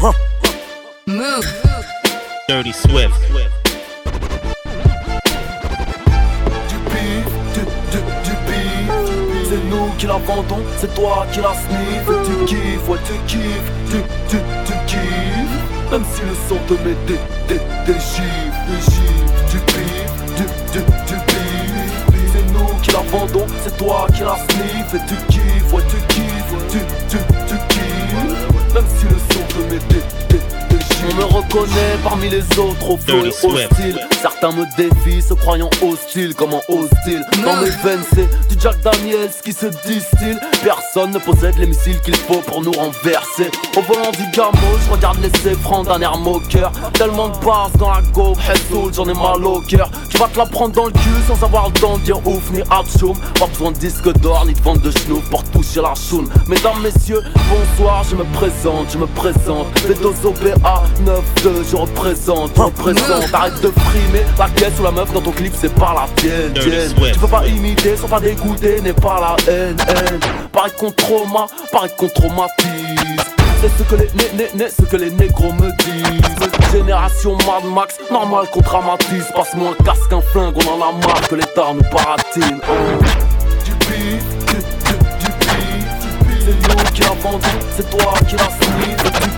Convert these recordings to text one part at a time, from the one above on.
Move. Dirty Swift. C'est nous qui la vendons, c'est toi qui la sniff tu kiffes, ouais tu kiffes, tu, tu, tu kiffes. Même si le son te met des, des, des chiffres, des chiffres Tu kiffes, tu, tu, tu kiffes C'est nous qui la vendons, c'est toi qui la sniff Et tu kiffes, ouais tu kiffes, tu, tu, tu kiffes. Même si son On me reconnaît parmi les autres au flow et Dirty Swift. hostile Certains me défient, se croyant hostile, comment hostile Dans mes veines c'est du Jack Daniels qui se distille. Personne ne possède les missiles qu'il faut pour nous renverser. Au volant du gamo, je regarde les francs d'un air moqueur. Tellement de basse dans la go, soul, j'en ai mal au cœur. Tu vas te la prendre dans le cul sans avoir le temps de dire ouf ni atchoum Pas besoin de disque d'or ni de vente de chenouf pour toucher la choune. Mesdames, messieurs, bonsoir, je me présente, je me présente. B2 BA 9-2, je représente, je représente. Arrête de frimer, la pièce ou la meuf dans ton clip c'est pas la tienne, tienne. Tu peux pas imiter sans pas dégoûter, n'est pas la haine, haine. Pareil qu'on trauma, pareil qu'on traumatise c'est ce que les né, né, né, ce que les négros me disent. Génération Mad Max, normal qu'on dramatise. Passe-moi un casque, un flingue, on en a marre que l'État nous baratine Oh. Du bif, du, du, du bif C'est nous qui la vendons, c'est toi qui la sniff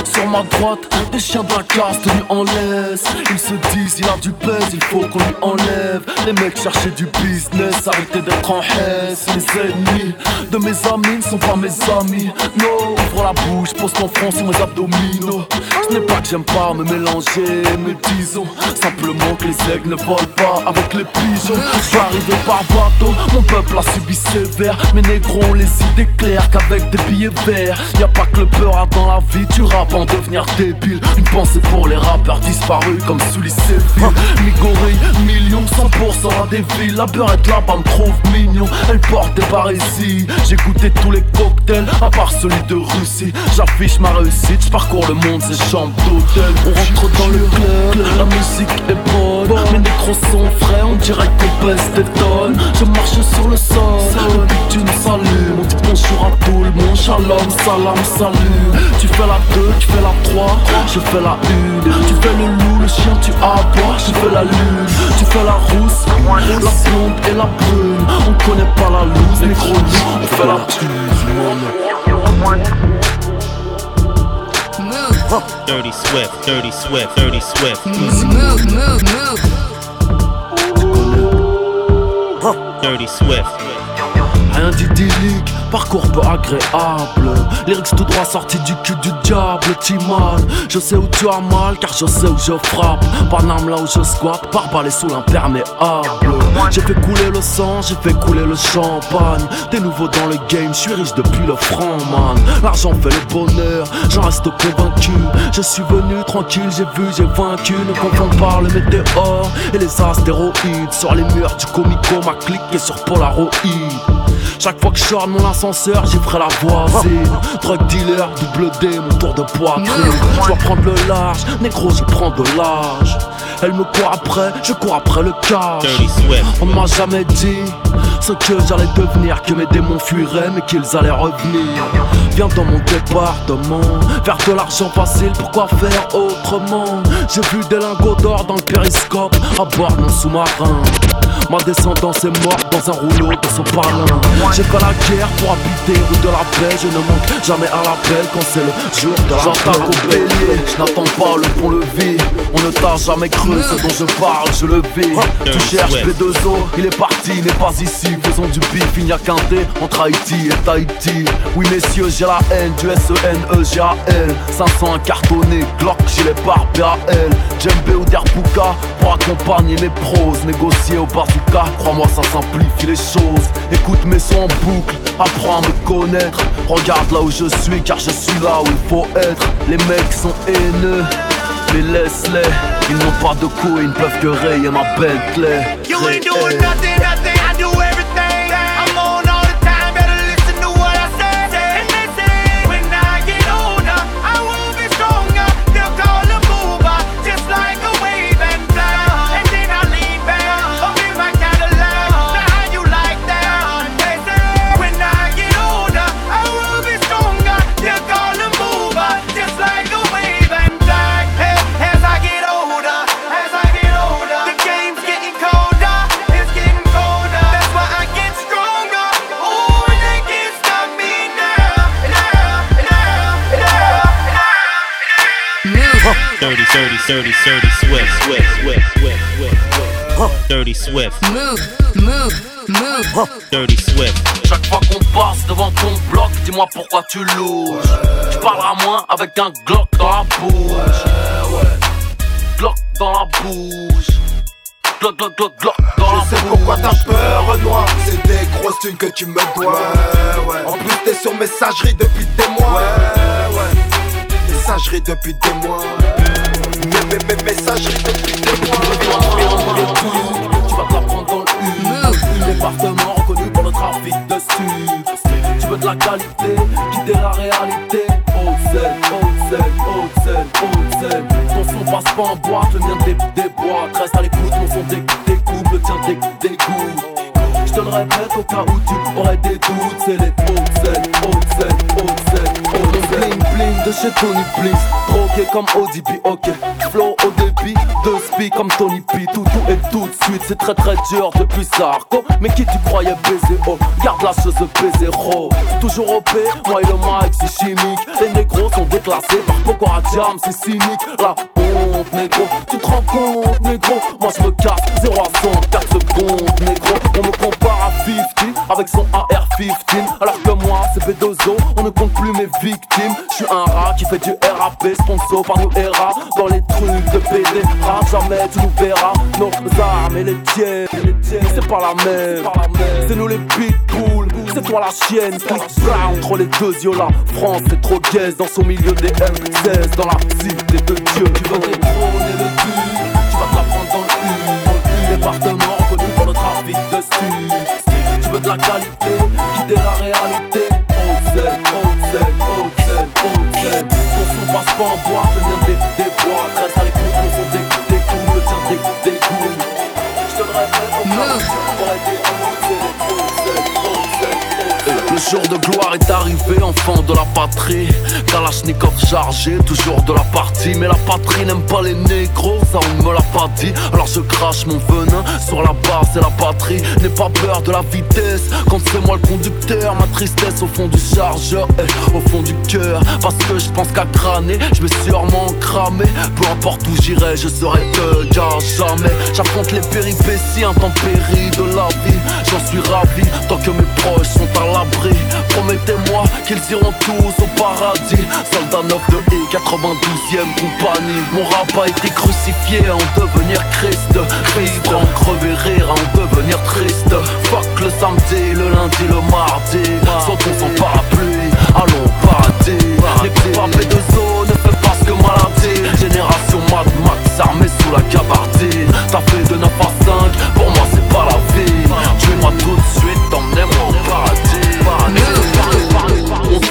Sur ma droite, des chiens de la casse tenus en laisse Ils se disent il a du pèse, il faut qu'on lui enlève. Les mecs cherchaient du business, arrêtez d'être en haisse Les ennemis de mes amis ne sont pas mes amis. Non, ouvre la bouche, pose ton front sur mes abdominaux. Ce n'est pas que j'aime pas me mélanger, mais disons Simplement que les aigles ne volent pas avec les pigeons. Je suis arrivé par bateau, mon peuple a subi sévère. Mes négros ont les idées claires qu'avec des billets verts. Y'a pas que le peur a dans la vie du rap en devenir débile. Une pensée pour les rappeurs disparus comme Sully Séville. Migori, millions, 100% à des villes. La beurette là-bas me trouve mignon. Elle porte des barésies J'ai goûté tous les cocktails à part celui de Russie. J'affiche ma réussite, j'parcours le monde, c'est chambre d'hôtel On rentre dans le club, la musique est bonne. Mes négros sont frais, on dirait qu'on pèse des tonnes. Je marche sur le sol, le bitume s'allume On dit bonjour à tout le monde, shalom, salam, salut. Tu fais la 2, tu fais la 3, je fais la 1 Tu fais le loup, le chien, tu aboies, je fais la lune Tu fais la rousse, la blonde et la brune On connaît pas la loose, négro nous, on fait la Move. Dirty Swift. Dirty Swift. Dirty Swift. Move, move, move. Dirty Swift. Rien d'idyllique, parcours peu agréable. Lyrics tout droit sortis du cul du diable Timan, je sais où tu as mal car je sais où je frappe. Paname là où je squatte, par balai sous l'imperméable. J'ai fait couler le sang, j'ai fait couler le champagne. T'es nouveau dans le game, je suis riche depuis le franc man L'argent fait le bonheur, j'en reste convaincu. Je suis venu tranquille, j'ai vu, j'ai vaincu. Ne confonds pas le météore et les astéroïdes. Sur les murs du comico, ma clique est sur Polaroid chaque fois que je sors de mon ascenseur, j'y ferai la voisine. Drug dealer, double D, mon tour de poitrine. Je dois prendre le large, négro, je prends de l'âge. Elle me court après, je cours après le cash. On ne m'a jamais dit ce que j'allais devenir, que mes démons fuiraient, mais qu'ils allaient revenir. Viens dans mon département, faire de l'argent facile, pourquoi faire autrement? J'ai vu des lingots d'or dans le périscope, à bord mon sous-marin. Ma descendance est morte dans un rouleau de son parlin. J'ai pas la guerre pour habiter rue de la paix. Je ne manque jamais à l'appel quand c'est le jour de la J'attaque au bélier, je n'attends pas le pont-levis. On ne t'a jamais cru, ce dont je parle, je le vis. Tu cherches B2O, il est parti, il n'est pas ici. Faisons du bif, il n'y a qu'un D entre Haïti et Tahiti. Oui, messieurs, j'ai la haine du S-E-N-E-G-A-L. 500 cartonné, Glock, j'ai les barbes BAL. Djembe ou Derbuka pour accompagner mes pros. Négocier au bazooka, crois-moi, ça simplifie les choses. Écoute mes sons en boucle, apprends à me connaître. Regarde là où je suis, car je suis là où il faut être. Les mecs sont haineux. Mais laisse-les, ils n'ont pas de coups ils ne peuvent que rayer ma Bentley. You ain't doing nothing, nothing. Dirty, dirty Swift, Swift, Swift, Swift, Swift. Dirty Swift. Move, move, move. Dirty Swift. Chaque fois qu'on passe devant ton bloc, dis-moi pourquoi tu louches. Tu parleras moins avec un Glock dans la bouche. Glock dans la bouche. Glock, Glock, Glock, Glock dans la Je sais pourquoi t'as peur, Renoir. C'est des grosses thunes que tu me dois. En plus, t'es sur messagerie depuis des mois. Messagerie depuis des mois. Mais, mais, mais, messagerie depuis des mois. Tu vas te dans le U. Département reconnu pour le trafic de Tu veux de la qualité, quitter la réalité. Ton son passe pas en boîte, le mien des, boîtes. Reste à l'écoute, mon son dé- découpe, le tien dé- dégoûte Je te le répète au cas où tu aurais des doutes C'est les hautes scènes, haute scène, haute scène, haute scène Bling bling de chez Tony Bliss. Drogué comme ODB, ok. Flow au débit, de speak comme Tony P. Tout tout et tout de suite, c'est très très dur depuis Sarko Mais qui tu croyais baiser, oh Garde la chose baiser, oh. Toujours OP, moi et le mic c'est chimique. Les négros sont déclassés par Pokora Jam, c'est cynique. La honte, négro, tu te rends compte, négro. Moi je me casse, 0 à 100, 4 secondes, négro. On me compare à 50 avec son AR-15 Alors que moi c'est B2O, on ne compte plus mes victimes. Je suis un rat qui fait du RAP, sponsor par nos ERA Dans les trucs de PD, rap jamais tu nous verras. Nos armes et les tiennes, c'est pas la même. C'est nous les pitbulls, c'est toi la chienne. Click bra entre les deux yeux la France c'est trop gaze dans son milieu des M16 Dans la cité de Dieu. Tu veux détrôner le but, tu vas te la prendre dans le U département reconnu pour le trafic de de la qualité, quitter la réalité. Haute scène, haute scène, haute scène, haute scène Ton son passe pas en mien des, des boîtes Reste à l'écoute, le tien dégoûte, dégoûte Je te le répète au cas où tu aurais des doutes, c'est les haute scène, haute scène, haute scène. Le jour de gloire est arrivé, enfant de la patrie. Kalachnikov chargé, toujours de la partie. Mais la patrie n'aime pas les négros, ça on me l'a pas dit. Alors je crache mon venin sur la base et la batterie. N'aie pas peur de la vitesse, quand c'est moi le conducteur. Ma tristesse au fond du chargeur, eh, au fond du cœur. Parce que je pense qu'à crâner, je suis sûrement cramé. Peu importe où j'irai, je serai te gars jamais. J'affronte les péripéties intempéries de la vie. J'en suis ravi tant que mes proches sont à l'abri. Promettez-moi qu'ils iront tous au paradis. Soldat 9 de I, 92e compagnie. Mon rap a été crucifié à en devenir Christ. Christ, en crever rire, en devenir triste. Fuck le samedi, le lundi, le mardi. Sautons sans parapluie, allons au paradis. Les coupables de zone ne fait pas ce que maladie. Génération Mad Max armée sous la gabardine. T'as fait de 9 à 5, pour moi c'est pas la vie. Tue-moi tout de suite, emmenez-moi au paradis.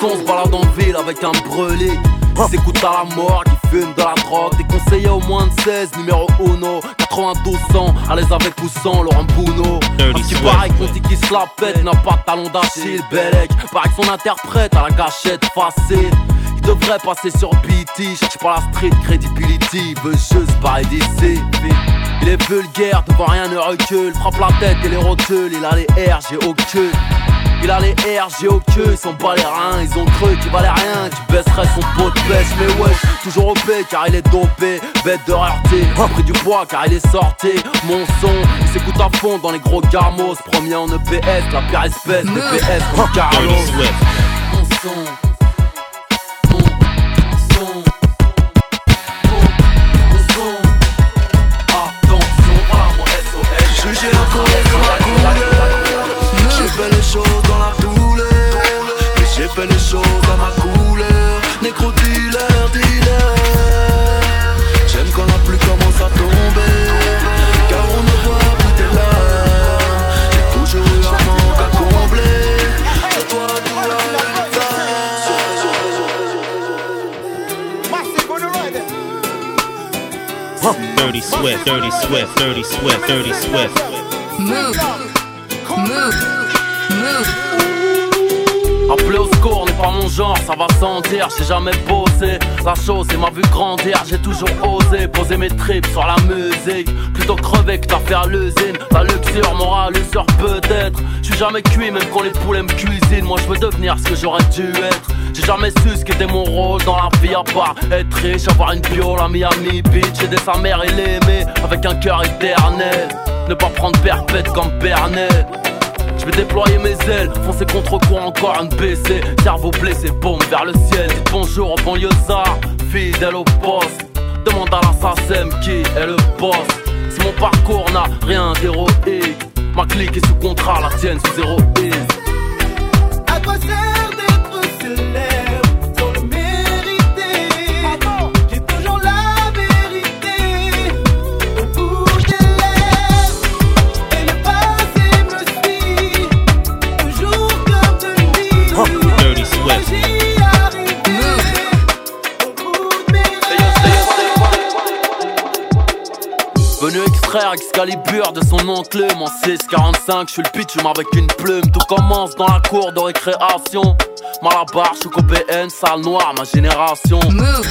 On se balade en ville avec un brûlé. Qui s'écoute à la mort, qui fume de la drogue. Des conseillers au moins de 16, numéro 1 92 ans, à l'aise avec ou sans Laurent Bouno qu'il Swift. paraît qu'on dit qu'il se la pète, n'a pas de talon d'Achille Bellec, paraît que son interprète à la gâchette facile. Il devrait passer sur BT, cherche pas la street credibility, veut juste parler d'ici. Il est vulgaire, devant rien ne recule, frappe la tête et les rotules, il a les R, j'ai au queue. Il a les R, j'ai au queue, ils sont pas les reins, ils ont cru qu'il valait rien, tu baisserais son pot de pêche, mais ouais, toujours au P car il est dopé, bête de rareté, pris du poids car il est sorti, mon son, il s'écoute à fond dans les gros garmos, premier en EPS, la pire espèce, EPS comme Carlos. Mon son, Nécro dealer, dealer. J'aime quand la pluie commence à tomber. Car on ne voit plus tes larmes. J'ai toujours eu un manque à combler. Je dois tout Dirty Swift, Dirty Swift, Dirty Swift, Dirty Swift. Pas mon genre, ça va sans dire, j'ai jamais bossé. La chose et m'a vu grandir, j'ai toujours osé poser mes tripes sur la musique. Plutôt crever que t'as fait à l'usine. La luxure, morale, l'usure peut-être. J'suis jamais cuit, même quand les poulets me cuisinent. Moi je veux devenir ce que j'aurais dû être. J'ai jamais su ce qu'était mon rôle dans la vie à part être riche, avoir une bio, la Miami Beach, aider sa mère et l'aimer avec un cœur éternel. Ne pas prendre perpète comme Bernet. Déployer mes ailes, foncer contre quoi encore un BC Cerveau blessé, bombe vers le ciel. Dites bonjour au banlieusard, fidèle au poste. Demande à l'assassin qui est le boss. Si mon parcours n'a rien d'héroïque Ma clique est sous contrat, la tienne sous zéro À Excalibur de son oncle En 645, je suis le pitch avec une plume. Tout commence dans la cour de récréation. Malabar, je suis PN, salle noire, ma génération.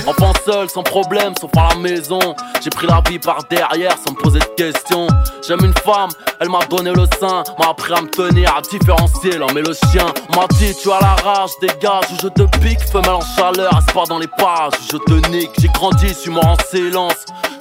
Enfant seul, sans problème, sauf à la maison. J'ai pris la vie par derrière sans me poser de questions. J'aime une femme, elle m'a donné le sein M'a appris à me tenir, à différencier l'homme et le chien. On m'a dit tu as la rage, dégage ou je te pique. Femelle en chaleur, espoir dans les pages, je te nique. J'ai grandi, suis mort en silence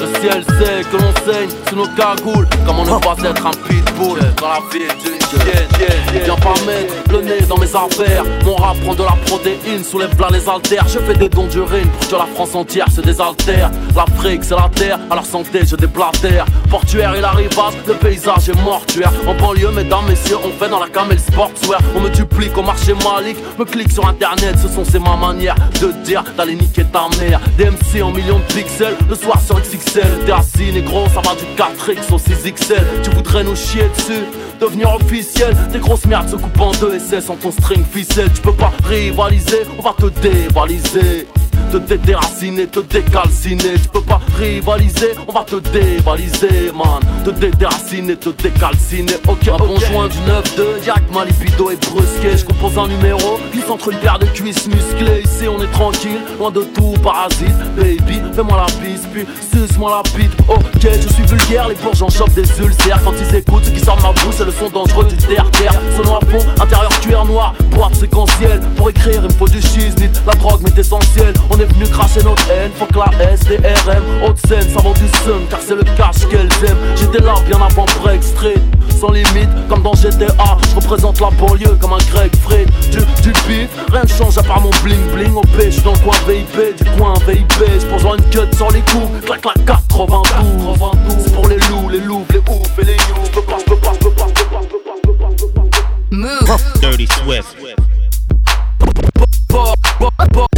Le ciel sait que l'on saigne sous nos cagoules. Comment ne pas être un pitbull quand la une chienne? Viens pas mettre le nez dans mes affaires. Mon rap prend de la protéine, soulève là les haltères. Je fais des dons d'urine pour que la France entière se désaltère. L'Afrique, c'est la terre, à leur santé, je déblatère. Portuaire et la rivasse, le paysage est mortuaire. En banlieue, mesdames, messieurs, on fait dans la camel sportswear. On me duplique au marché malique, me clique sur internet, ce sont c'est ma manière de dire d'aller niquer ta mère. DMC en millions de pixels, le soir sur XXL. T'es assis, négro, ça va du 4X au 6XL. Tu voudrais nous chier dessus, devenir officiel. Tes grosses merdes se coupent en deux SS en ton string ficelle. Tu peux pas rivaliser, on va te dévaliser. Te dédéraciner, te décalciner. Tu peux pas rivaliser, on va te dévaliser man. Te dédéraciner, te décalciner. Ok, un bon joint du 9-2, direct ma libido est brusqué Je compose un numéro, glisse entre une paire de cuisses musclées. Ici on est tranquille, loin de tout parasite. Baby, fais-moi la bise, puis suce-moi la bite. Ok, je suis vulgaire, les bourges en chopent des ulcères. Quand ils écoutent, ce qui sort de ma bouche, c'est le son dangereux du terre-terre. Selon à fond, intérieur cuir noir, boîte séquentielle Pour écrire, il me faut du shiznit, la drogue m'est essentielle On est venu cracher notre haine, faut que la S, les RM Haute scène, ça du seum, car c'est le cash qu'elles aiment J'étais là bien avant Break Street sans limite, comme dans GTA, je représente la banlieue comme un Greg Fred Du, du beat, rien ne change à part mon bling bling Au P, j'suis dans le coin VIP, du coin VIP J'pense voir une cut sur les coups, clac clac 92 C'est pour les loups, les loups, les oufs et les you.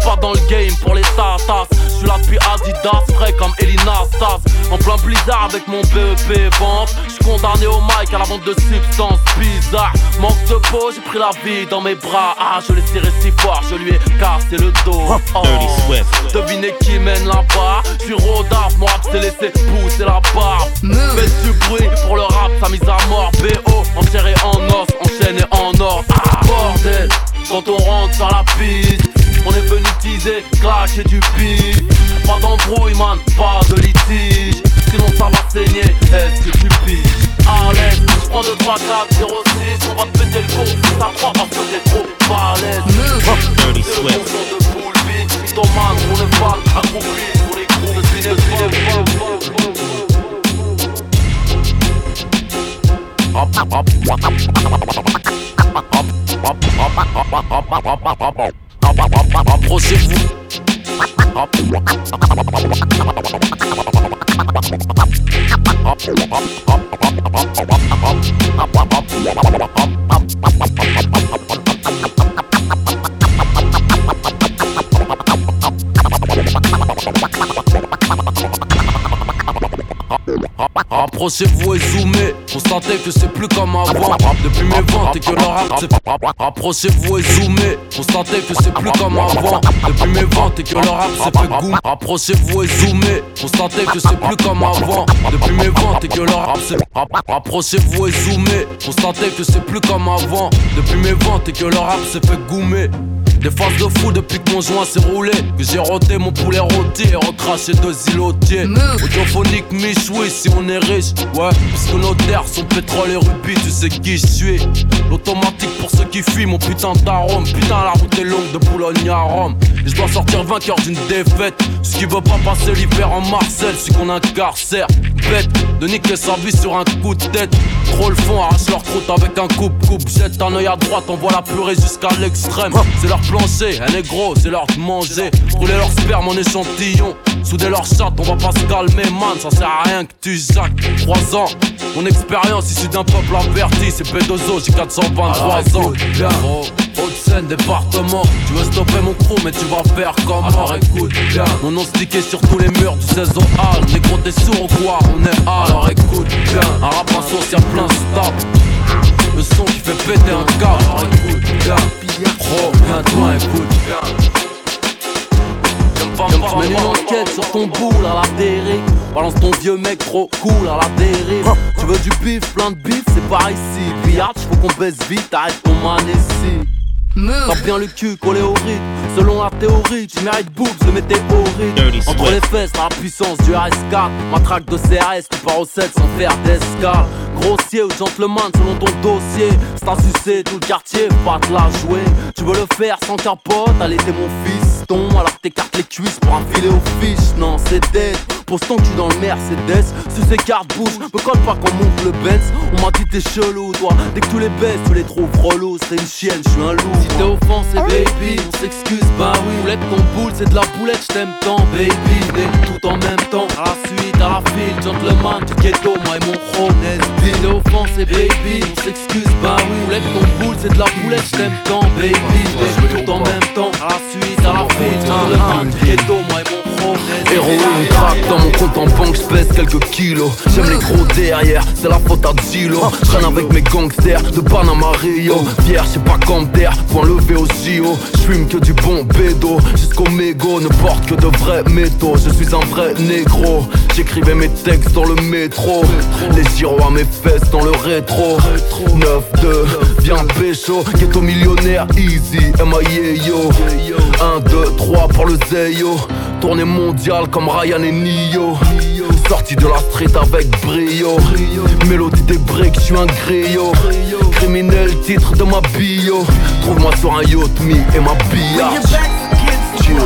Je suis pas dans le game pour les tatas. Je suis là depuis Adidas, frais comme Elina Stas. En plein blizzard avec mon BEP vente. Je suis condamné au mic à la vente de substances bizarres. Manque de peau, j'ai pris la vie dans mes bras. Ah, je l'ai serré si fort, je lui ai cassé le dos. Oh. Devinez qui mène là-bas. Je suis rodaf, mon rap s'est laissé pousser la barbe. Faites du bruit pour le rap, sa mise à mort. BO, en chair et en os, enchaîné en or. Ah, bordel, quand on rentre sur la piste, est venu teaser, claquer du beat. Pas d'embrouille, man, pas de litige. Sinon ça va saigner, est-ce que tu piges l'aise, je prends 2, 3, 4, 0, 6 On va te péter le cours, ça prend parce que t'es trop balèze Dirty Swift. de Pour les de cinéma Approchez-vous et zoomez, constatez que c'est plus comme avant. Depuis mes ventes et que le rap c'est Approchez-vous et zoomez, constatez que c'est plus comme avant. Depuis mes ventes et que le rap c'est fait goût. Approchez-vous et zoomez, constatez que c'est plus comme avant. Depuis mes ventes et que le rap c'est Approchez-vous et zoomez, constatez que c'est plus comme avant. Depuis mes ventes et que le rap s'est fait goumer des phases de fou depuis que mon joint s'est roulé. Que j'ai roté mon poulet rôti et recraché deux îlotiers Move. Audiophonique Mich, oui si on est riche. Ouais, puisque nos terres sont pétrole et rubis Tu sais qui je suis. L'automatique pour ceux qui fuient mon putain d'arôme. Putain la route est longue de Boulogne à Rome. Et je dois sortir vainqueur d'une défaite. Ce qui veut pas passer l'hiver en Marcel Celui qu'on incarcère. Bête de niquer sa vie sur un coup de tête. Trop le fond, arrache leur croûte avec un coupe-coupe. Jette un œil à droite, envoie la purée jusqu'à l'extrême. C'est leur plancher, un est gros, c'est leur de manger. Rouler leur sperme en échantillon Souder leur chatte, on va pas se calmer man Ça sert à rien que tu jacques 3 ans, mon expérience issue d'un peuple averti C'est P2O, j'ai 423 ans. Gros, Haute-Seine, département. Tu veux stopper mon crew mais tu vas faire comment Alors écoute bien Mon nom stické sur tous les murs du 16 au hall Négro t'es sourd ou quoi? On est hall. Alors écoute bien Un rap en sauce y'a plein stop. Le son qui fait péter un câble. Alors écoute bien Pro, viens-toi écoute. Je mène une enquête sur ton boule à la dérive. Balance ton vieux mec trop cool à la dérive. Tu veux du bif, plein de bif, c'est par ici. Billard, faut qu'on baisse vite, arrête ton man ici T'as bien le cul collé au rythme. Selon la théorie, tu mérites boobs de météorite. Dirty Entre les fesses, la puissance du RS4 Matraque de CRS, tu pars au 7 sans faire d'escale. Grossier ou gentleman selon ton dossier. C'est à sucer tout le quartier, pas te la jouer. Tu veux le faire sans capote, allez t'es mon Alors t'écartes les cuisses pour un filet aux fiches Non c'est dead, ton cul dans le Mercedes. Sur ces cartes bouge, me colle pas qu'on monte le Benz. On m'a dit t'es chelou toi, dès que tu les baisses tu les trouves relous. C'est une chienne, je suis un loup. Si t'es offensé baby, on s'excuse bah oui. Boulette ton boule c'est de la boulette, je t'aime tant baby. Et tout en même temps, à la suite, à la file Gentleman du ghetto, moi et mon chrome Si t'es offensé baby, on s'excuse bah oui. Boulette ton boule c'est de la boulette, je t'aime tant baby. Et tout en même temps, à la suite, à la file Gentleman du ghetto, moi et chrome Héroïne crack dans mon compte en banque, je pèse quelques kilos. J'aime les gros derrière, c'est la faute à Zilo Je traîne avec mes gangsters de Panama Rio. Fier, je sais pas d'air, point levé au JO J'fume que du bon bédo, jusqu'au mégot Ne porte que de vrais métaux, je suis un vrai négro J'écrivais mes textes dans le métro. Les gyros à mes fesses dans le rétro. 9-2, viens pécho Ghetto millionnaire, easy, MIA yo. 1, 2, 3 pour le Zeyo Tournée mondiale comme Ryan et Nio. Sorti de la street avec brio. Mélodie des breaks, je suis un griot. Criminel, titre de ma bio. Trouve-moi sur un yacht, me et ma billard. Chill,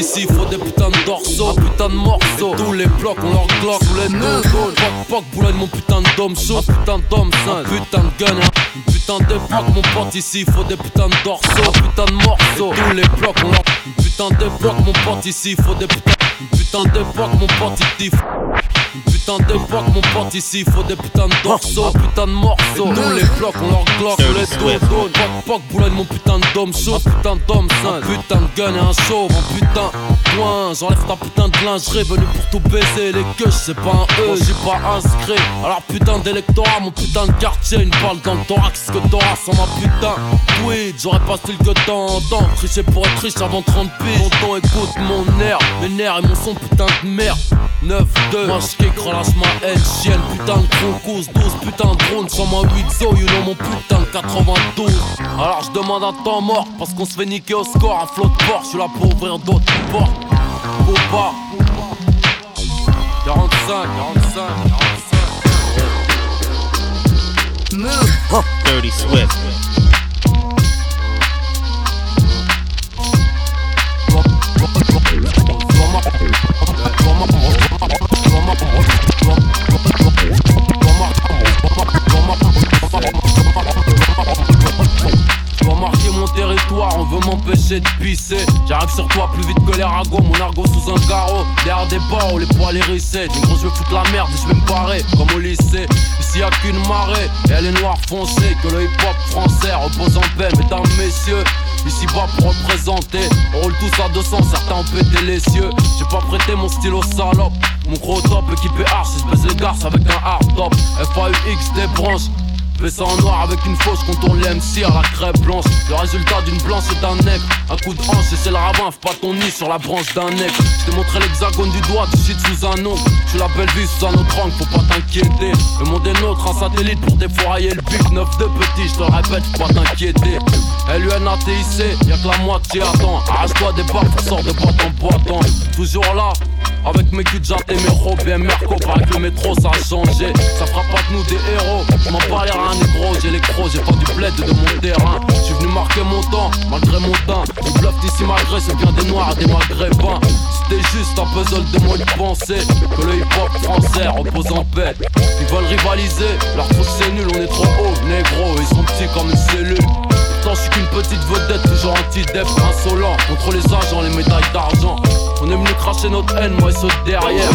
ici, faut des putains de dorsaux, putain de morceaux. Tous les blocs, on leur glock, sous les deux Poc, poc, mon putain de dôme chaud, putain de dôme sain, putain de gun, hein. Une putain d'époque, mon pote ici, faut des putains de dorsaux, putain de morceaux. Tous les blocs, on leur. Une putain d'époque, mon pote ici, faut des putains. Une putain d'époque, mon pote ici. Putain d'époque, mon pote, ici faut des putains de dorsaux, putain de morceaux. Nous les blocs, on leur glock, on les dos. Poc, poc, boulogne, mon putain de dôme chaud, putain d'homme sain, putain de gun et un chauve, un putain point. J'enlève ta putain de lingerie, venu pour tout baiser. Les queues, c'est pas un E, j'ai pas inscrit. Alors putain d'électorat, mon putain de quartier, une balle dans le thorax que t'auras sans ma putain. Oui, j'aurais pas style que t'entends. Tricher pour être riche avant 30 piges. Tonton, écoute mon air, mes nerfs et mon son putain de merde. 9-2, moi j'kick, relâche ma haine, chienne, putain de crocus, 12 putain de drone, sur ma 8 zo, you know mon putain de 92. Alors je demande un temps mort, parce qu'on se fait niquer au score, un flot de porte, je suis là pour ouvrir d'autres portes. Ou pas 45, 45, 45. Move. Dirty Swift. J'arrive sur toi plus vite que les ragots, mon argot sous un carreau. Derrière des barreaux, les poils hérissés. Du gros, je vais foutre la merde et je vais me barrer, comme au lycée. Ici y'a qu'une marée, et elle est noire foncée. Que le hip hop français repose en paix, mesdames, messieurs. Ici bas pour représenter, on roule tous à 200, certains ont pété les cieux. J'ai pas prêté mon stylo salope. Mon gros top équipé arch, je baisse les avec un hard top. FAUX des branches. Fais ça en noir avec une fausse contourne l'MC à la crêpe blanche. Le résultat d'une blanche et d'un nègre. Un coup de hanche et c'est le ravin, pas ton nid sur la branche d'un nègre. Je t'ai montré l'hexagone du doigt, tu shit sous un ongle. Suis la belle vie sous un autre angle, faut pas t'inquiéter. Le monde est nôtre, un satellite pour défourailler le but. 9 de petit, je te répète, faut pas t'inquiéter. LUNATIC, y'a que la moitié attends. Arrache-toi des barres, sors de boîte en boîte. Toujours là. Avec mes jatte et mes robes et Merco Paraît que le métro ça a changé. Ça fera pas de nous des héros. Je m'en parle rien négro J'ai les crocs, j'ai pas du bled de mon terrain. Je venu marquer mon temps Malgré mon teint. Ils bluffent ici malgré c'est bien des noirs et des maghrébins. C'était juste un puzzle de mots de pensée. Que le hip hop français repose en paix. Ils veulent rivaliser Leur truc c'est nul on est trop haut. Négro ils sont petits comme une cellule. Pourtant je suis qu'une petite vedette, toujours anti-dep, insolent. Contre les agents, les médailles d'argent On est venu cracher notre haine, moi et de derrière.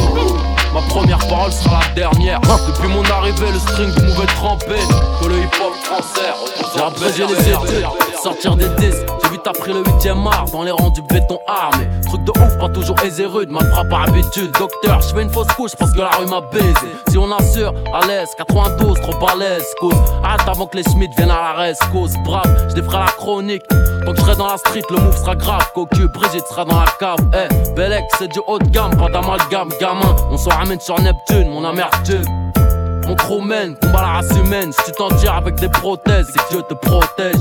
Ma première parole sera la dernière. Depuis mon arrivée, le string vous m'avez trempé Que le hip-hop français J'ai abrégé les études, sortir des disques. J'ai vite appris le 8ème art dans les rangs du béton armé. Truc de ouf, pas toujours aisé rude, mal frappe par habitude. Docteur, je fais une fausse couche parce que la rue m'a baisé. Si on assure, à l'aise, 92, trop à l'aise Cause, hâte avant que les Schmitt viennent à la rescousse Brave, je défrais la chronique. Tant que je serai dans la street, le move sera grave. Cocu, Brigitte sera dans la cave. Eh, Belek, c'est du haut de gamme, pas d'amalgame, gamin. On se ramène sur Neptune, mon amertume. Mon crew combat la race humaine. Si tu t'en tires avec des prothèses, c'est que Dieu te protège.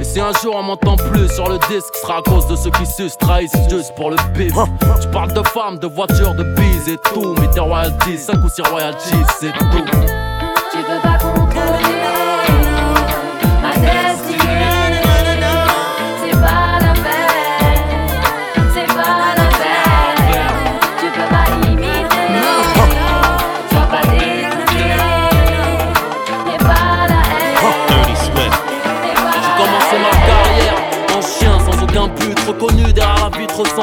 Et si un jour on m'entend plus sur le disque, ce sera à cause de ceux qui se trahissent juste pour le bif. Tu parles de femmes, de voitures, de bises et tout. Mais tes royalties, 5 ou 6 royalties, c'est tout.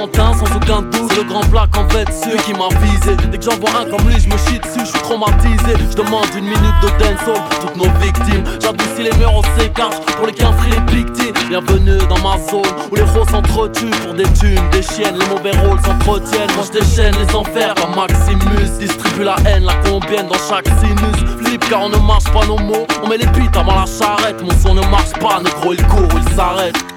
Sans aucun doute le grand black en fait, celui qui m'a visé. Dès que j'en vois un comme lui, je me chie dessus, je suis traumatisé. Je demande une minute de dancehall toutes nos victimes. J'adoucis les murs, on s'écarte pour les quinfris, les victimes Bienvenue dans ma zone où les roses s'entretuent pour des thunes Des chiennes, les mauvais rôles s'entretiennent Moi je déchaîne les enfers. Comme Maximus Distribue la haine, la combien dans chaque sinus. Flip car on ne marche pas nos mots On met les bites avant la charrette. Mon son ne marche pas, négro il court ou il s'arrête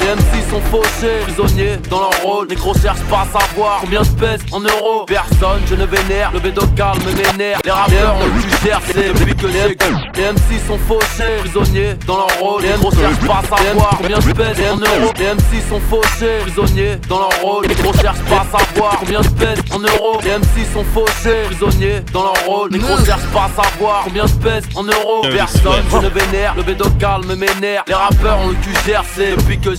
Les MCs sont fauchés, prisonniers dans leur rôle. Négro cherche pas à savoir combien je pèse en euros. Personne, je ne vénère, le bédo calme m'énerve. Les rappeurs ont le cher, c'est depuis que les, les MC sont fauchés, prisonniers dans leur rôle. Les négros cherchent pas à savoir combien je pèse en euros. Les MC sont fauchés, prisonniers dans leur rôle. Les négros cherchent pas à savoir combien je pèse en euros. Les MC sont fauchés, prisonniers dans leur rôle. Les négros cherchent pas à savoir combien je pèse en euros. Personne, je ne vénère, le bédo calme m'énerve. Les rappeurs ont le cul gercé depuis que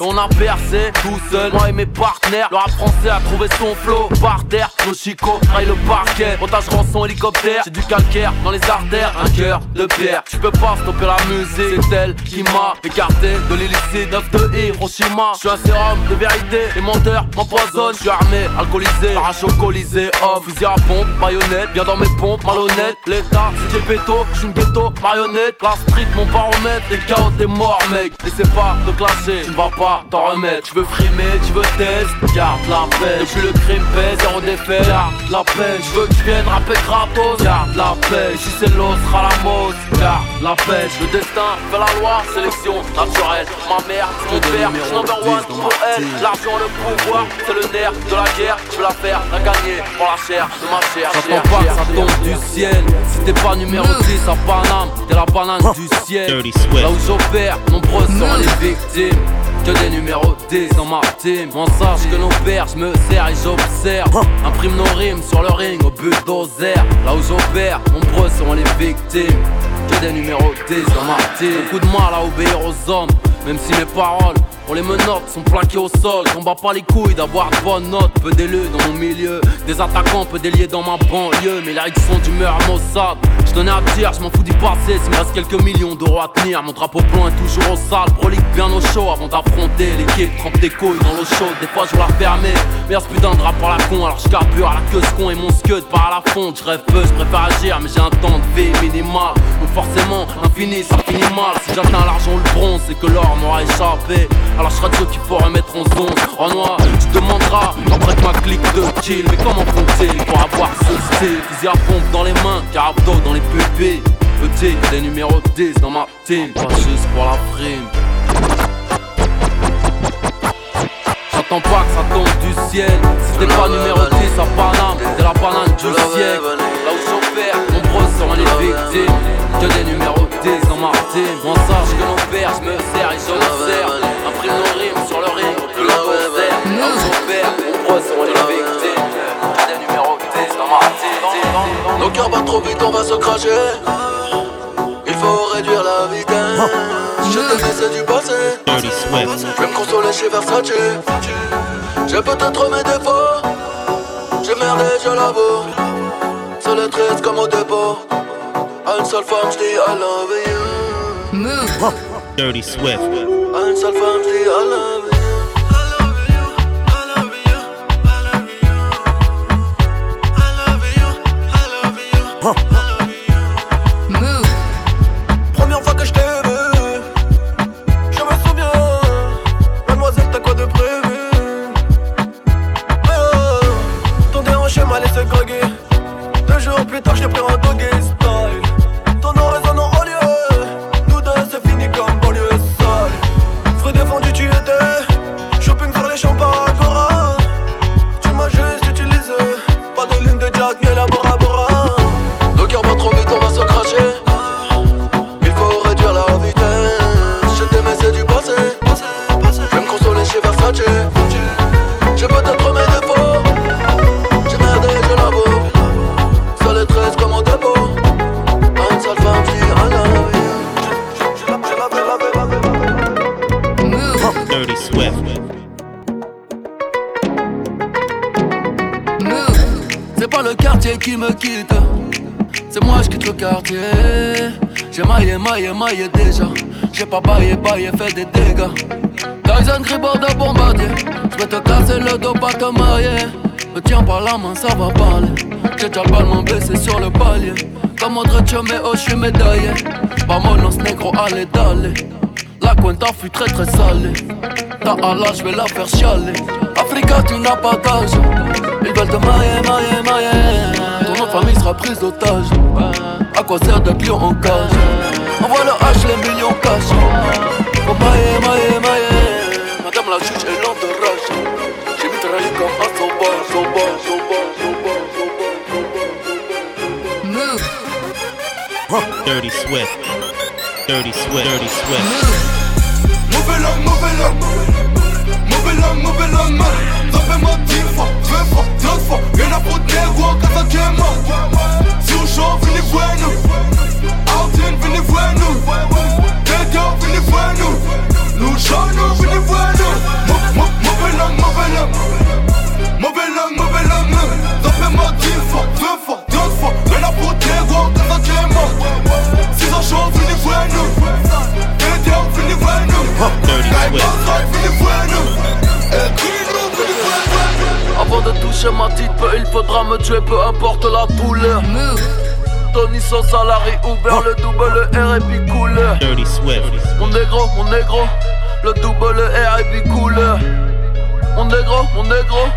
On a percé tout seul, moi et mes partenaires. Le rap français a trouvé son flow par terre. Nos chicots le parquet. Montage rançon hélicoptère, j'ai du calcaire dans les artères. Un cœur de pierre, tu peux pas stopper la musique. C'est elle qui m'a écarté de l'illicite. 9 de Hiroshima, je suis un sérum de vérité. Les menteurs m'empoisonnent, je suis armé, alcoolisé, parachocolisé, homme, fusil à pompe, baïonnette, bien dans mes pompes, malhonnête. L'état, c'est péto, je suis une ghetto, marionnette. La street, mon baromètre, les chaos, t'es mort, mec. N'essaie pas de clasher, tu ne vas pas t'en remettre. Tu veux frimer, tu veux test, garde la paix. Depuis le crime pèse, zéro défait, garde la paix. Je veux que tu viennes rapper gratos, garde la paix. Si c'est l'os, sera la mose, garde la paix. Le destin fait la loi, sélection naturelle. Ma mère, mon père, je suis number one pour elle. L'argent, le pouvoir, c'est le nerf de la guerre. Je veux la faire, la gagner pour la chair de ma chair. J'attends pas que ça tombe du ciel. Si t'es pas numéro 10 à Paname, t'es la banane du ciel. Là où j'opère, nombreux sont les victimes. Que des numéros 10 dans ma team. On sache que nos pères, je me sers et j'observe. Imprime nos rimes sur le ring au bulldozer. Là où j'opère, nombreux sont les victimes. Que des numéros 10 dans ma team. Beaucoup de mal à obéir aux hommes, même si mes paroles. Pour les menottes sont plaquées au sol, j'en bats pas les couilles d'avoir de bonnes notes, peu d'élus dans mon milieu, des attaquants, peu déliés dans ma banlieue, mais ils sont d'humeur à Mossad. Donnais à dire, je m'en fous du passé, s'il me reste quelques millions d'euros à tenir, mon drapeau blanc est toujours au sale, prolique bien au chaud avant d'affronter l'équipe, trempe des couilles dans l'eau chaude, des fois je la fermer, mais ce putain de drap par la con, alors je carbure à la queue ce con et mon scud part à la fonte, je rêve peu, je préfère agir, mais j'ai un temps de vie minimal, donc forcément, infini ça finit mal, si j'atteins l'argent le bronze, c'est que l'or m'aura échappé, alors je serai de ceux qu'il faut remettre en zone En noir, tu demanderas après ma clique de kill Mais comment font-ils pour avoir ce style? Fusil à pompe dans les mains, carabdo dans les pupilles Petit, des numéros 10 dans ma team. Pas juste pour la prime J'attends pas que ça tombe du ciel. Si t'es pas numéro 10 à Paname T'es la banane du siècle. Là où j'opère, nombreux seront les victimes. Que des numéros 10 dans ma team. On sache que pères, je me sers et j'observe Imprime nos rimes sur le ring, long Là où j'opère, nombreux seront les victimes Nos cœurs battent trop vite, on va se cracher. Il faut réduire la vitesse. Je te laisse c'est du passé. Dirty Swift. Je vais me consoler chez Versace. J'ai peut-être mes défauts. J'ai merdé, je l'avoue. Seul et triste comme au dépôt. À une seule femme, je dis I love you. Move. Dirty Swift. À une seule femme, je dis I love you. Move. Maillé, déjà. J'ai pas baillé, baillé, fait des dégâts. Tyson Gribord de bombardier. Je vais te casser le dos, pas te marier. Me tiens par la main, ça va parler. J'ai déjà le baissé sur le palier. Comme Audrey mais oh, je suis médaillé. Vamonos négro, allez, d'aller. La cuenta fut très très salée. Ta Allah, je vais la faire chialer. Africa, tu n'as pas d'âge. Ils veulent te mailler, mailler, mailler. Ton de famille sera prise d'otage. À quoi sert d'être lion en cage? Envoie le H, les millions cash. Oh la juge est de rage. J'ai comme un oh, Dirty sweat. Dirty sweat. Dirty sweat. Move along, move along. Move along, move along, a pour des Altine, venez voir nous. Dédé, venez voir nous. Nous chantons, venez voir nous. Mau- mau- Mauvais langue, mauvais langue. Mauvais langue, mauvais langue, fait moi dix fois, vingt fois, trente fois. Rien à foutre, négro, quand ça tient mort. Si ça chauffe, venez voir nous. Venez voir nous. Dirty Swift. Avant de toucher ma petite peu, il faudra me tuer, peu importe la douleur. Move. Tony sans salarié, Uber, le double R et puis couleur. Dirty Swift. Mon négro, mon négro, le double R et puis couleur. Mon négro, mon négro,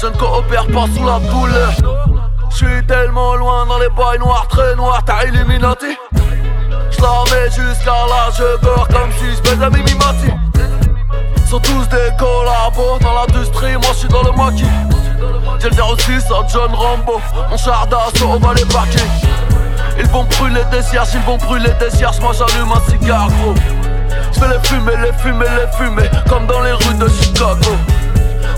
je ne coopère pas sous la douleur. Je suis tellement loin dans les bails noirs, très noirs, t'as Illuminati. Je la mets jusqu'à l'âge d'or comme si je baisais Mimi Mati. Sont tous des collabos dans l'industrie, moi je suis dans le maquis. J'ai le 06 à John Rambo, mon char d'assaut on va les parquer. Ils vont brûler des cierges, ils vont brûler des cierges, moi j'allume un cigare gros. Je vais les fumer, les fumer, les fumer, comme dans les rues de Chicago.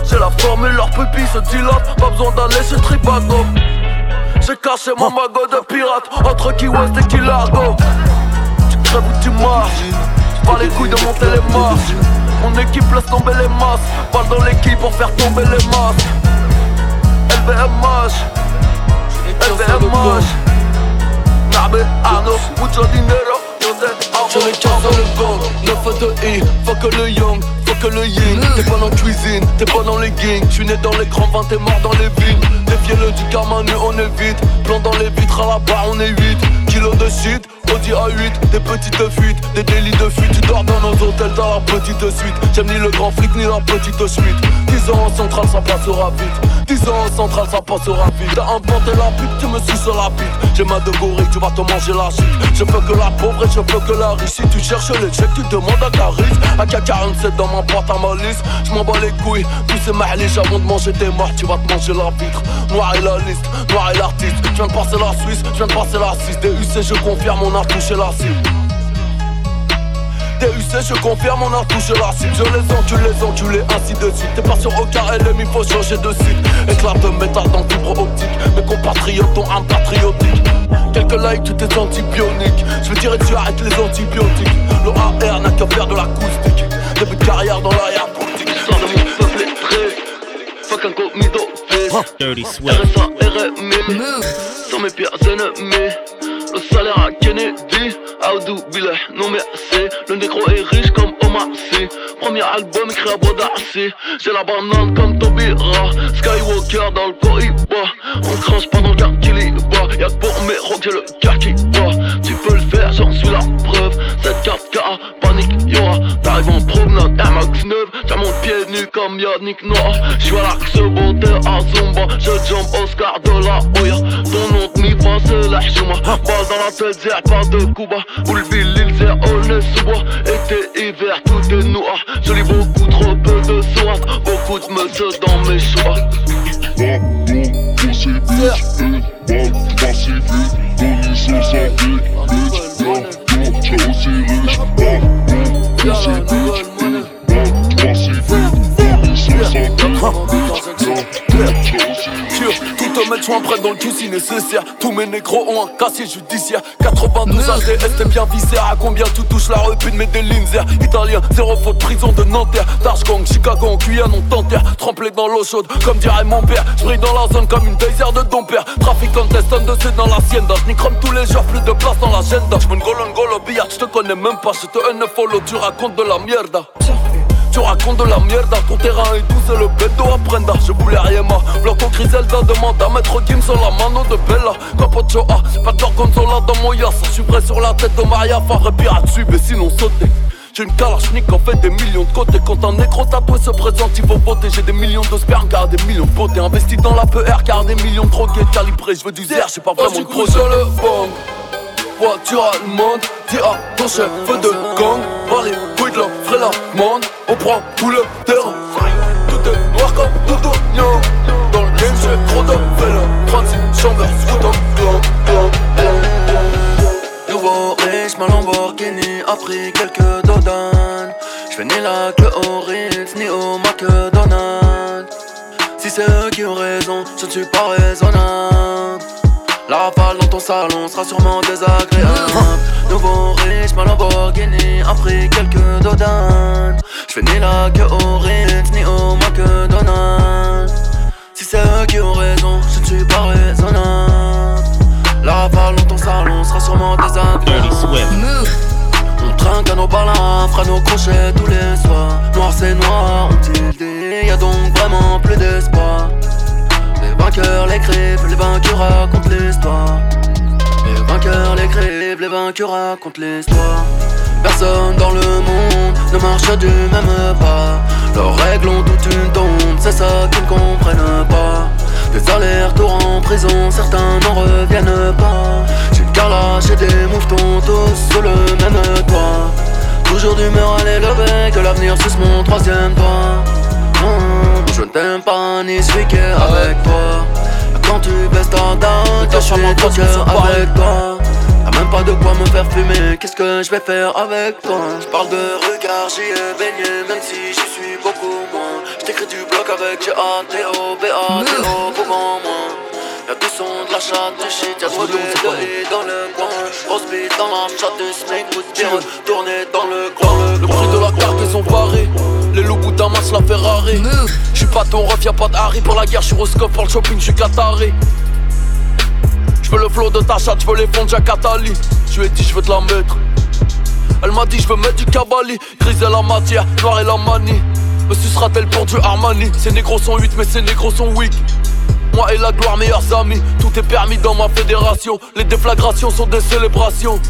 J'ai la formule, leur pupille se dilate, pas besoin d'aller chez Tripago. J'ai caché mon magot de pirate entre Key West et Key Largo. Tu crèves ou tu marches, pas les couilles de monter les marches. Mon équipe laisse tomber les masses, balle dans l'équipe pour faire tomber les masses. LVMH, LVMH. Nabe, Arnaud, mucho dinero, yo te amo. J'en ai 15 dans le gang, 9 de I, fuck le young, fuck le yin. T'es pas dans la cuisine, t'es pas dans les gangs. Tu né dans les grands vins, t'es mort dans les vignes Défiez le du karma, nous on est vite. Plan dans les vitres, à la barre on est 8 Kilos de shit, Audi A8 Des petites fuites, des délits de fuite. Tu dors dans nos hôtels dans la petite suite. J'aime ni le grand fric ni la petite suite. 10 ans en centrale ça passera vite. 10 ans en centrale ça passera vite. T'as inventé la pute, tu me sur la bite J'ai ma de gorille, tu vas te manger la shit Je veux que la pauvre et je veux que la riche. Si tu cherches les chèques, tu demandes à Caris. AK-47 dans ma boîte à malice. Je m'en bats les couilles, tous ces mahliches Avant de manger tes morts, tu vas te manger la vitre. Noir et la liste, noir et l'artiste. Je viens de passer la Suisse, je viens de passer la 6 DUC, je confirme, on a touché la cible. DUC, je confirme, on a touché la cible. Je les encule, les enculés, ainsi de suite. T'es pas sur aucun LM, il faut changer de site Éclat de métal dans fibre optique. Mes compatriotes ont un patriotique. Quelques likes, tout est antibionique. Je veux dire, tu arrêtes les antibiotiques. Le AR n'a qu'à faire de l'acoustique. Début de carrière dans l'arrière-boutique. Sors de mon peuple lettré Fuck incognito, fils. Dirty Swift. RSA, RMI sont mes pires ennemis le salaire à Kennedy. Aoudou Billah, non merci. Le négro est riche comme Omar Sy. Premier album écrit à Bodassi. J'ai la banane comme Tobira. Skywalker dans le Coiba. On tranche pendant le Kakiliba. Y'a que pour mes rocks, j'ai le cas qui bat. Tu peux le faire, j'en suis la preuve. Cette 4K Yo, t'arrives en promenade, MX 9, j'ai mon pied nu comme Yannick Noir. J'suis à l'axe beauté à Zumba, je jump Oscar de la Hoya. Ton nom de mi-pas, c'est la Hchouma. Balle dans la tête, j'ai pas de Cuba. Ou le il c'est honnête sous bois. Été, hiver, tout est noir. Je lis beaucoup trop peu de soins, beaucoup de meubles dans mes choix. Pas bon, possible, et pas passible, donne-nous Sûr, tout te mettre soin près dans le cul si nécessaire. Tous mes négros ont un casier judiciaire. 92 ADS, t'es bien viscère? À combien tu touches la repu de mes délinzer Italien, zéro faute, prison de Nanterre. Tarshgang, Chicago, en Guyane, on t'enterre. Trempé dans l'eau chaude, comme dirait mon père. J'brille dans la zone comme une désert de ton père. Trafic contestant de c'est dans la sienne. J'n'y crame tous les jours, plus de place dans l'agenda. J'm'en golo golo billard, j'te connais même pas. J'te un follow, tu racontes de la mierda. Tu racontes de la merde, ton terrain et tout, c'est le bédo à prenda. Je voulais rien, ma Blanco Griselda demande à mettre Kim sur la mano de Bella. Capocho A, pas de gorgonzola dans mon yas. Je suis prêt sur la tête de Maria Farre, pirate mais sinon sauter. J'ai une kalachnik en fait des millions de côtés Quand un négro tatoué se présente il faut voter J'ai des millions de sperme car des millions de beauté Investi dans la PR car des millions de drogués calibrés Je veux du zère, j'ai pas vraiment de projet le Voiture allemande, dis à ton chef de gang Par les couilles de la vraie la monde On prend tout le terrain Tout est noir comme tout oignon Dans le game j'ai trop de vélo 36 chambres, scoot en blanc, blanc, blanc Nouveau a pris quelques dodanes. Je ni la queue au Ritz, ni au McDonald's. Si c'est eux qui ont raison, je ne suis pas raisonnable. La rafale dans ton salon sera sûrement désagréable. Nouveau riche, ma Lamborghini a pris quelques dodanes. Je ni la queue au Ritz, ni au McDonald's. Si c'est eux qui ont raison, je ne suis pas raisonnable. La rafale dans ton salon sera sûrement désagréable. On trinque à nos balins, fera nos crochets tous les soirs. Noir c'est noir, on tilde, y a donc vraiment plus d'espoir. Les vainqueurs l'écrivent, les vainqueurs racontent l'histoire. Les vainqueurs l'écrivent, les vainqueurs racontent l'histoire. Personne dans le monde ne marche du même pas. Leurs règles ont toute une tombe, c'est ça qu'ils ne comprennent pas. Des allers-retours en prison, certains n'en reviennent pas. J'ai une carlache et des mouvements tous sur le même toit. Toujours d'humeur à l'élever, que l'avenir suce mon troisième doigt. Je ne t'aime pas ni suis avec toi. Quand tu baisses ta date, je suis ton cœur avec toi. Y'a même pas de quoi me faire fumer, qu'est-ce que je vais faire avec toi? Je parle de regard, j'y ai baigné, même si j'y suis beaucoup moins. Je t'écris du bloc avec G-A-T-O, B-A-T-O, pour moi la chatte, du shit, y'a trop de I dans le coin. Grosse bite dans la chatte, du smic, coup de tourner dans le coin. Le prix de la cargaison varé les loups match la Ferrari. J'suis pas ton ref, y'a pas de Harry Pour la guerre, j'suis au pour le shopping, j'suis Qatari. Je veux le flow de ta chatte, je veux les fonds de Jacatali. Je lui ai dit, je veux te la mettre. Elle m'a dit, je veux mettre du Kabali. Grise et la matière, noir et la manie. Me sucera-t-elle pour du Armani? Ces négros sont 8, mais ces négros sont weak. Moi et la gloire, meilleurs amis. Tout est permis dans ma fédération. Les déflagrations sont des célébrations.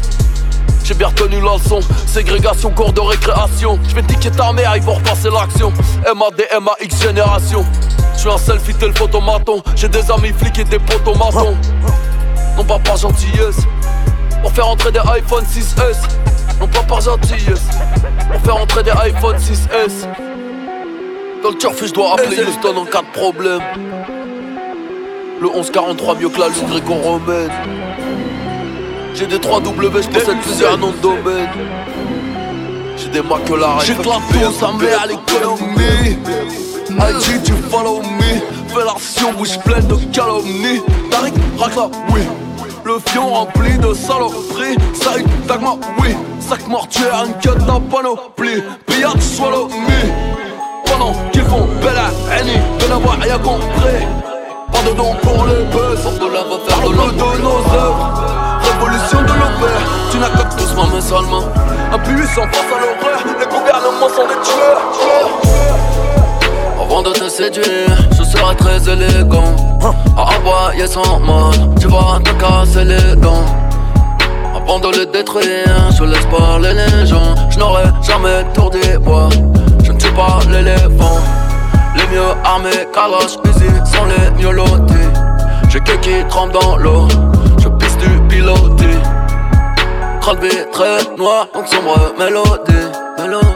J'ai bien retenu la leçon, ségrégation, cours de récréation. Je vais niquer ta mère, ils vont repasser l'action. MAD, MAX génération. Je suis un selfie, tel photomaton. J'ai des amis flics et des potomatons non pas par gentillesse. Pour faire entrer des iPhone 6S, non pas par gentillesse. Pour faire entrer des iPhone 6S. Dans le turf, je dois appeler Houston en cas de problème. Le 1143 mieux que la lune gréco-romaine. J'ai des 3 W, je possède plusieurs noms de domaine. J'ai des la J'éclate tout, ça met à l'économie. IG, tu follow me. Fais l'action, bouche pleine de calomnie. Tariq, racle oui. Le fion rempli de saloperies Saïd, Dagma, oui Sac mortuaire, une cut d'un panoplie Pillage, swallow me Pendant qu'ils font bella, Annie De n'avoir rien compris Pas de don pour les buzz de la refaire de de nos œuvres Révolution de l'opère Tu n'as que doucement mais seulement Impuissant face à l'horreur Les gouvernements sont des tueurs avant de te séduire, je serai très élégant. À envoyer sans mode, tu vas te casser les dents. Avant de les détruire, je laisse parler les gens. Je n'aurai jamais tour des bois, je ne tue pas l'éléphant. Les mieux armés, calache, easy, sont les mieux. J'ai que qui trempe dans l'eau, je pisse du piloté. Crâne très noir, donc sombre mélodie, mélodie.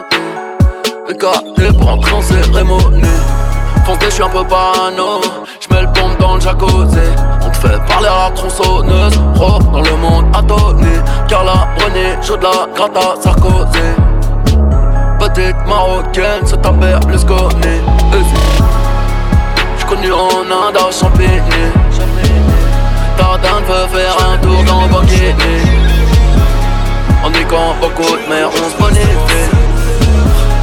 Écarté pour entrer en cérémonie. Fonté, je suis un peu parano. J'mets le pompe dans le jacuzzi. On te fait parler à la tronçonneuse. Pro dans le monde attonné Carla Brené, je de la grata Sarkozy Petite marocaine, se taper plus connue J'suis connu en Inde à Champigny Ta dame veut faire un tour dans Bikini On est quand beaucoup de mer, on se bonifie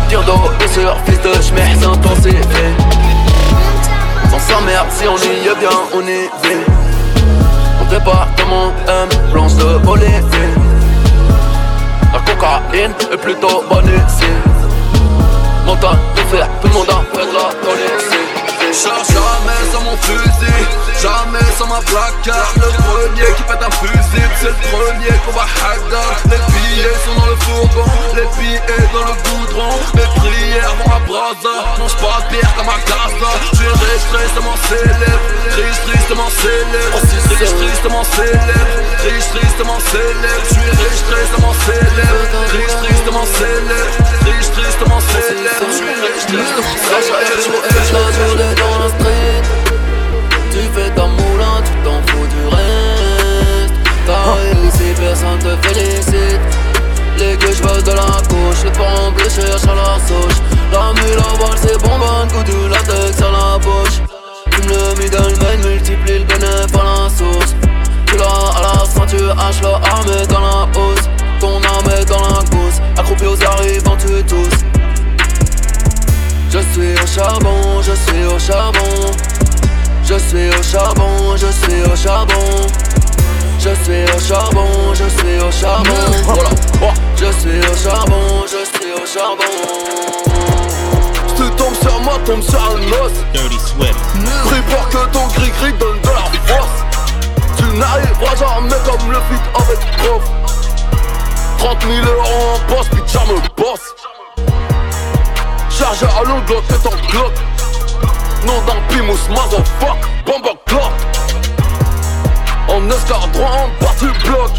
Tire d'eau et sur fils de schmeh s'intensifier Sans sa mère si on y est bien on est bien Mon département aime blanche de Bolivie La cocaïne est plutôt bonne ici. Montagne de fer, tout le monde a fait de la Jamais sans mon fusil, jamais sans ma placard Le premier qui pète un fusil, c'est le premier qu'on va hacker. Les billets sont dans le fourgon, les billets dans le goudron. Mes prières vont à brasa, mange pas de pierre comme à casa. Je suis riche, tristement célèbre, riche, tristement célèbre. Tristement célèbre, riche, tristement célèbre. Je suis riche, tristement célèbre, riche, tristement célèbre. Tristement célèbre dans la street Tu fais ta moulin, tu t'en fous du reste T'as réussi, personne te félicite Les j'veux reste de la couche, les parents blessés à la souche. La mule la balle, c'est bonbonne, coup de latex à la bouche. Fume le middleman, multiplie le bénéfice à la source. Tu l'as à la ceinture, hache la armée dans la hausse. Ton arme est dans la cause, accroupi aux arrivants, tu tous. Je suis au charbon, je suis au charbon. Je suis au charbon, je suis au charbon. Je suis au charbon, je suis au charbon. Voilà, je suis au charbon, je suis au charbon. Tu tombes sur moi, tombe sur un os. Dirty Swift. Prépare que ton gris-gris donne de la force. Tu n'arriveras jamais comme le beat avec prof. 30 000 euros en poste, bitch, me bosse. Chargé à l'ongle, que ton glock. Nom d'un pimous, motherfuck, bomba clock. En escadron, en bas du bloc.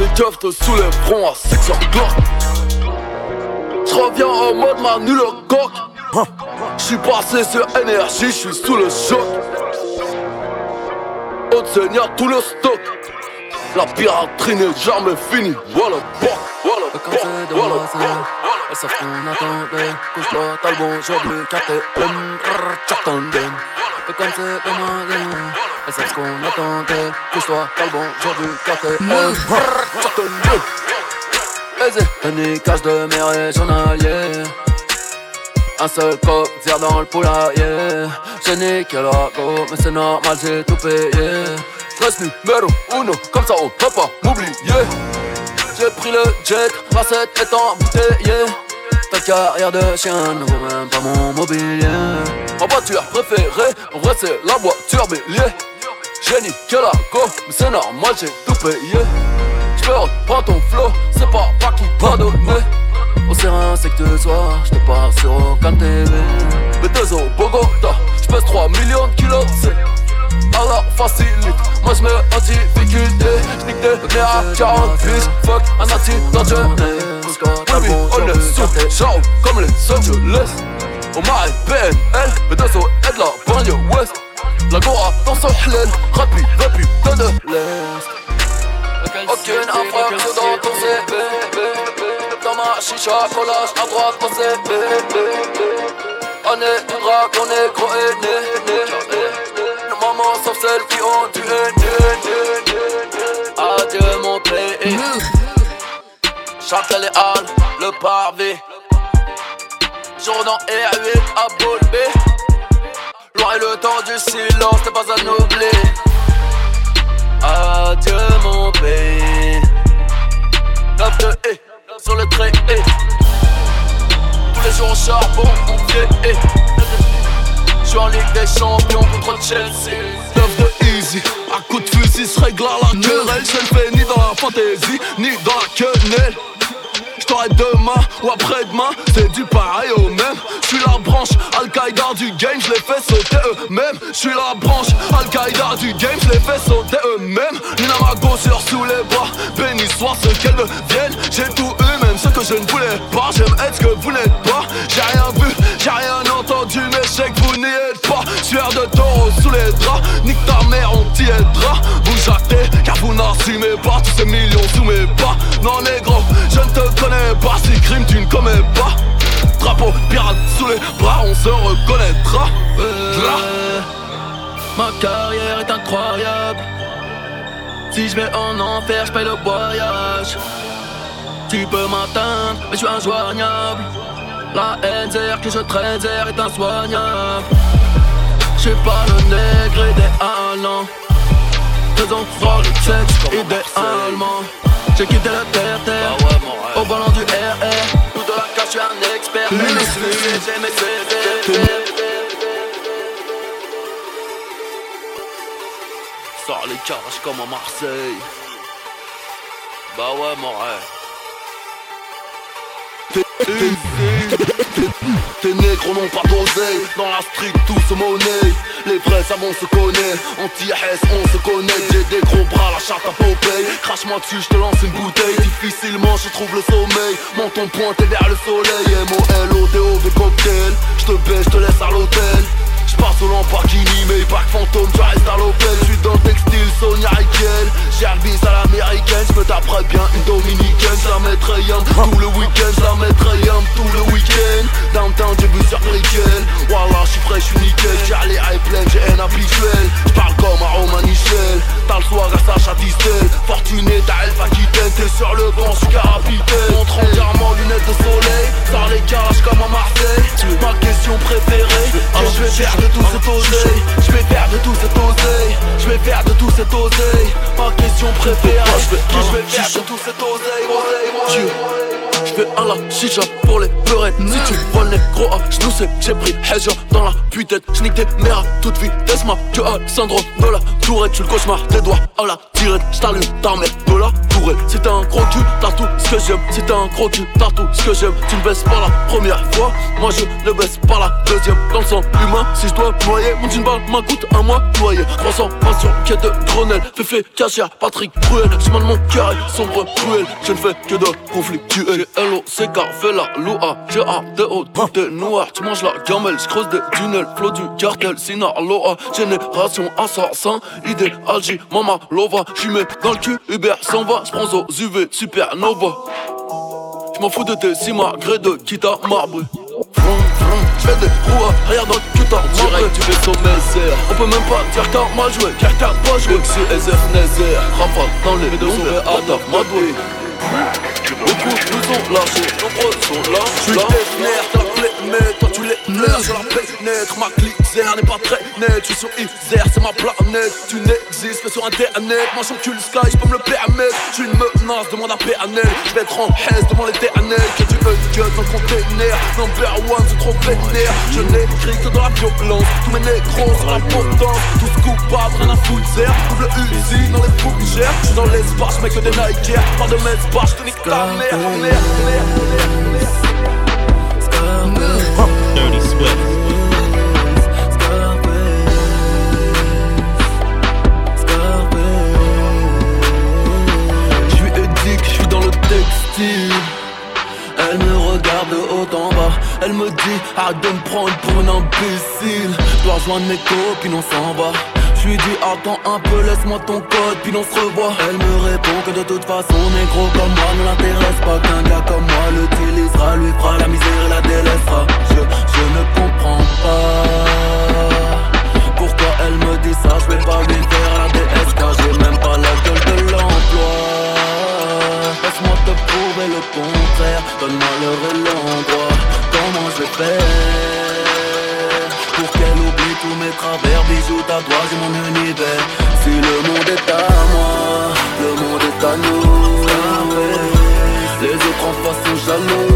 Les keufs te soulèveront à section glock. J'reviens en mode Manu le coq. J'suis passé sur énergie, j'suis sous le choc. Haute seigneur, tout le stock. La piraterie n'est jamais finie. Voilà, bon, voilà, voilà, bon, elles savent qu'on attendait. Couche-toi, t'as le bon jour du KTM. Tchattanden. Et comme c'est demandé, elles savent ce qu'on attendait. Couche-toi, t'as le bon jour du KTM. Tchattanden. Aisé, Tenez, cache de mes régionaliers. Un seul coq, tire dans le poulailler. J'ai niqué la go, mais c'est normal, j'ai tout payé. Stress numéro uno, comme ça on peut pas m'oublier. J'ai pris le jet, recette est embouteillée. Ta carrière de chien ne vaut même pas mon mobilier. Ma voiture préférée, en vrai c'est la voiture bélier. J'ai niqué la go, mais c'est normal, j'ai tout payé. J'peux reprendre ton flow, c'est pas pas qui va donner. Au serein, c'est que ce soir, j'te parle sur aucun TV. B2 au Bogota, j'pèse 3 millions de kilos, à la facilite. Moi j'mets en difficulté, j'nique des nerfs à 48, fuck un accident de jeunesse. Oui, on est sous, ciao, comme les Angeles. On m'a PNL, B2 est de la banlieue ouest. La Gora dans son hlel, rapide, la putain de l'Est. Aucune infraction dans ton CV Dans ma chicha, collage à droite ton CV On est du drac, on est gros et né, né, né. Nos mamans sauf celles qui ont du haine Adieu mon pays. Châtelet et Halles, le parvé Jourdan R8 à Bolbé Loin est le temps du silence, t'es pas à oublier Adieu mon pays. 9 de E sur le trait E Tous les jours au charbon, on J'suis en Ligue des Champions contre Chelsea 9 de easy, à coup de fusil se règle à la querelle. Je ne fais ni dans la fantaisie, ni dans la quenelle. J't'aurai demain ou après-demain, c'est du pareil au même. J'suis la branche Al-Qaïda du game, j'les fais sauter eux-mêmes. J'suis la branche Al-Qaïda du game, j'les fais sauter eux-mêmes. Nina Mago sur sous les bras, béni soit ce qu'elles deviennent. J'ai tout eu, même ce que je ne voulais pas. J'aime être ce que vous n'êtes pas. J'ai rien vu, j'ai rien sais que vous n'y êtes pas. Sueur de taureau sous les draps, nique ta mère, on t'y aidera. Vous jactez, car vous n'assumez pas tous ces millions sous mes pas. Non, négro, je ne te connais pas, si crime tu ne commets pas. Drapeau pirate sous les bras, on se reconnaîtra. Là. Ma carrière est incroyable. Si je vais en enfer, je paye le voyage. Tu peux m'atteindre, mais je suis injoignable. La haine que je traîne est insoignable. Je suis pas le nègre idéalement. Faisons trop le sexe idéalement. J'ai quitté la terre terre au volant du RR. Tout de la cache, je suis un expert. Mais les sujets, j'ai mes CV. Sors les cages comme à Marseille. Bah ouais, mon rêve. Tes négros n'ont pas d'oseille. Dans la street tout se monnaie. Les vrais savons se connaît Anti-S on se connaît. J'ai des gros bras la charte à Popeye. Crache-moi dessus je te lance une bouteille. Difficilement je trouve le sommeil. Menton pointé vers le soleil. M-O-L-O-D-O-V cocktail. Je te baisse je te laisse à l'hôtel J'passe au Lamborghini mais pas fantôme, tu restes à l'open J'suis dans le textile Sonia Riquel. J'ai un bis à l'américaine, j'me taperai bien une dominicaine. J'la mettrai yam tout le week-end, j'la mettrai yam tout le week-end. Downtown j'ai vu sur Brickell Wallah j'suis frais, j'suis nickel. J'ai les high pleine, j'ai un habituel. J'parle comme à Roman Michel. T'as le soir à Sacha Distel Fortuné t'as Elf Aquitaine. T'es sur le banc, j'suis capitaine Montre entièrement lunettes de soleil. Dans les cages comme à Marseille. Ma question préférée que je vais faire de tout cet oseille. Je vais faire de tout cet oseille. Je vais faire de tout cet oseille. Ma question préférée que je vais faire de tout cet oseille. Oseille, je fais un la chicha pour les pleurettes Si tu vois le gros je sais que j'ai pris Hedger dans la putain J'nique des mères à toute vitesse ma. Que a syndrome de la tourette. Tu le cauchemar des doigts à la tirette. J't'allume ta mère de la tourelle Si t'as un gros cul, t'as tout ce que j'aime. Si t'as un gros cul, t'as tout ce que j'aime. Tu ne baisses pas la première fois. Moi je ne baisse pas la deuxième. Dans le sang humain, si je dois noyer Mon jean balle m'coûte un mois noyer 300 pas sur quai de Grenelle. Féfé, cachère, Patrick Cruel Chemin de mon est sombre, cruel Je ne fais que de conflictuel. L-O-C-K, fais la loua G-A-D-O, tout est noir. Tu manges la gamelle, j'creuse des tunnels. Flot du cartel, Sinaloa. Génération assassin, idéal J, Mama Lova. J'suis mets dans le cul, Uber s'en va Onzo, UV, supernova. Je m'en fous de tes si malgré de qui t'a marbre. Je fais des roues arrière dans tout en Direct du vaisseau Mézère On peut même pas dire qu'un m'a joué, Pierre qu'un pas joué. Luxu, SF, Nézère, Rafa dans les deux, on fait Adaf, Madoué Beaucoup nous ont lâchés, nombreux sont là t'as la clé mais toi tu les pleurs Je la paye naître, ma clique n'est pas très net J'suis sur Isère, c'est ma planète. Tu n'existes que sur internet Moi j'encule Sky, j'peux me le permettre. J'suis une menace, demande à PNL J'vais être en haise devant l'éternel Que tu veux que dans le container. Number one, c'est trop vénère. Je n'écris que dans la violence. Tous mes négros sont la potence. Tous coupables, rien à foutre Double usine dans les fougères. J'suis dans l'espace, j'mets que des Nike Pas de mes pas, j'te nique ta mère, mère, mère, Dirty Swift. J'suis édique, j'suis dans le textile elle me regarde de haut en bas Elle me dit arrête de me prendre pour un imbécile Dois rejoindre mes copines on s'en va je lui dis attends un peu, laisse-moi ton code, puis on se revoit. Elle me répond que de toute façon, négro comme moi ne l'intéresse pas Qu'un gars comme moi l'utilisera, lui fera la misère et la délaissera. Je, je ne comprends pas Pourquoi elle me dit ça, je vais pas lui faire la DSK J'ai même pas la gueule de l'emploi. Laisse-moi te prouver le contraire, donne-moi l'heure et l'endroit Comment je vais faire? Tous mes travers Bisous, tatouages et mon univers. Si le monde est à moi, le monde est à nous. Les autres en face sont jaloux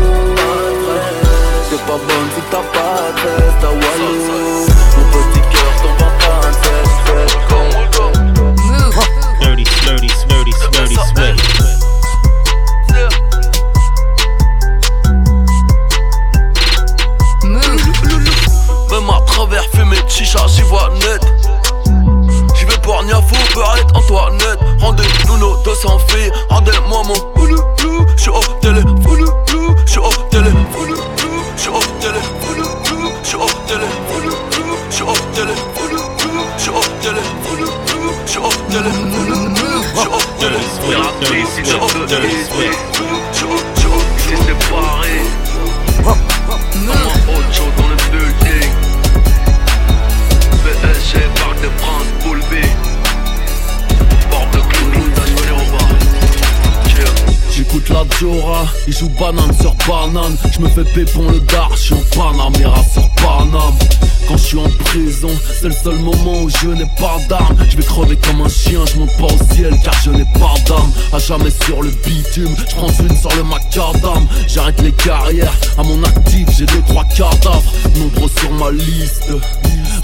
Je me fais pépon le dar, je suis en Panamera sur Paname. Quand je suis en prison, c'est le seul moment où je n'ai pas d'armes. Je vais crever comme un chien, je monte pas au ciel car je n'ai pas d'âme À jamais sur le bitume, je prends une sur le macadam. J'arrête les carrières, à mon actif j'ai deux trois cadavres. Nombreux sur ma liste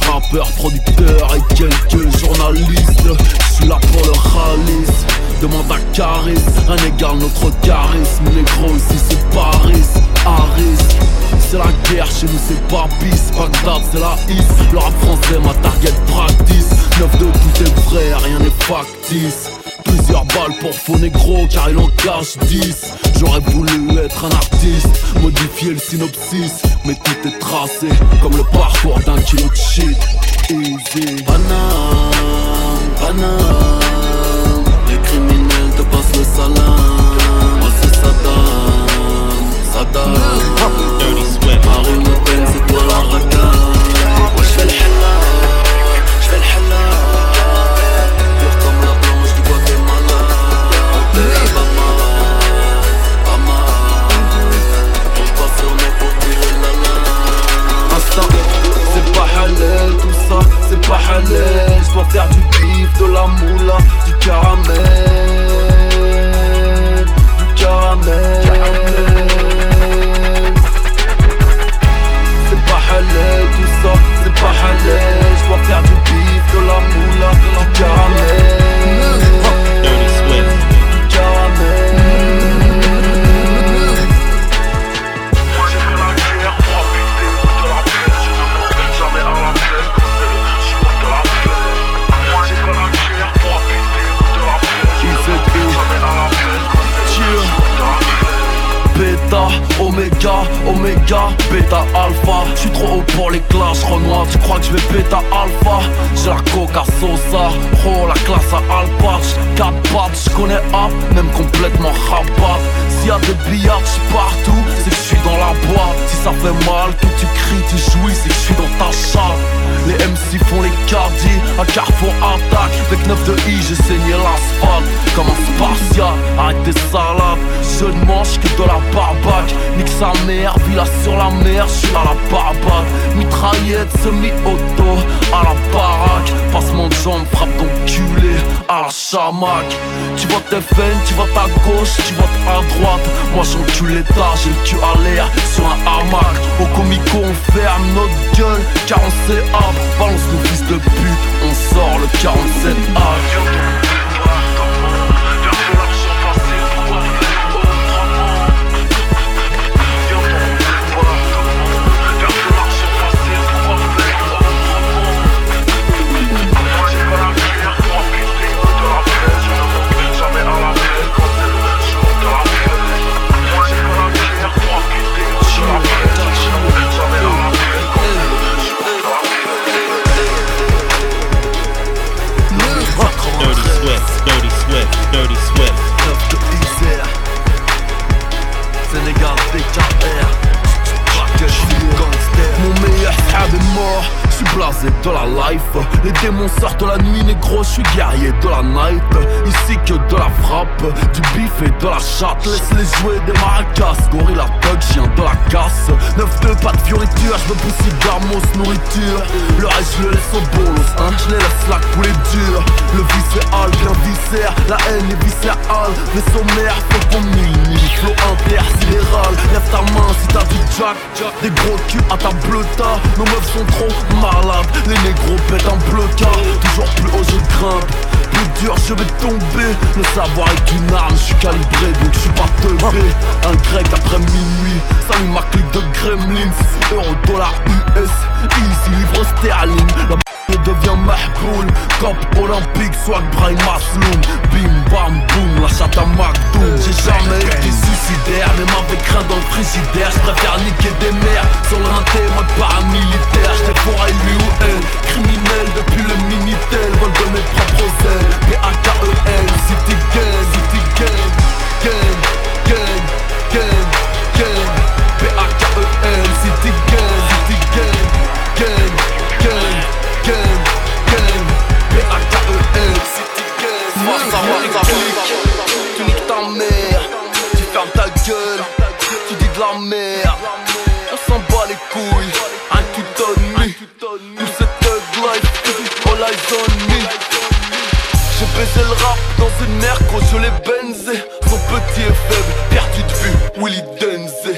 Rappeur, producteur et quelques journalistes. Je suis là pour le ralice Demande à Caris, un égale notre charisme. Négro ici c'est Paris, C'est la guerre, chez nous c'est pas bis Bagdad c'est la hit, le rap français ma target practice 9 de tout est vrai, rien n'est factice. Plusieurs balles pour faux négro car il en cache 10 J'aurais voulu être un artiste Modifier le synopsis. Mais tout est tracé comme le parcours d'un kilo de chamac Tu votes FN, tu votes à gauche, tu votes à droite. Moi j'encule l'état, j'ai le cul à l'air sur un hamac. Au comico on ferme notre gueule, car on sait hop Balance nos fils de pute, on sort le 47 A Les démons sortent de la nuit négro Je suis guerrier de la night. Ici que de la frappe Du bif et de la chatte. Laisse-les jouer des maracas Gorilla thug, chien de la casse. 9-2 pas de fioriture Je me pousse gamos nourriture. Le reste je le laisse au bolos hein Je les laisse la couler dur Le viscéral bien viscère La haine est viscérale. Les sommaires faut qu'on mille Flow intersidéral Lève ta main si t'as du jack Des gros culs à ta bleuta. Nos meufs sont trop malades Les négros pètent un Toujours plus haut je grimpe plus dur je vais tomber. Le savoir est une arme, je suis calibré donc je suis pas teubé. Un grec après minuit, salut ma clique de gremlins. Euro, dollar, US, easy, livre sterling b****, devient mahboul Cop olympique, swag, Brian Masloum Bim bam boum, la chatte à McDoom J'ai jamais été suicidaire, même avec rien dans le frigidaire. Je préfère niquer des mères sur le rinté, moi paramilitaire. J'étais pour lui ou elle, criminel depuis le Minitel. Vol de mes propres ailes, B-A-K-E-L City gang, j'ai baisé le rap dans une mer quand je l'ai benzé Son petit et faible, perdu de vue, Willy Denze.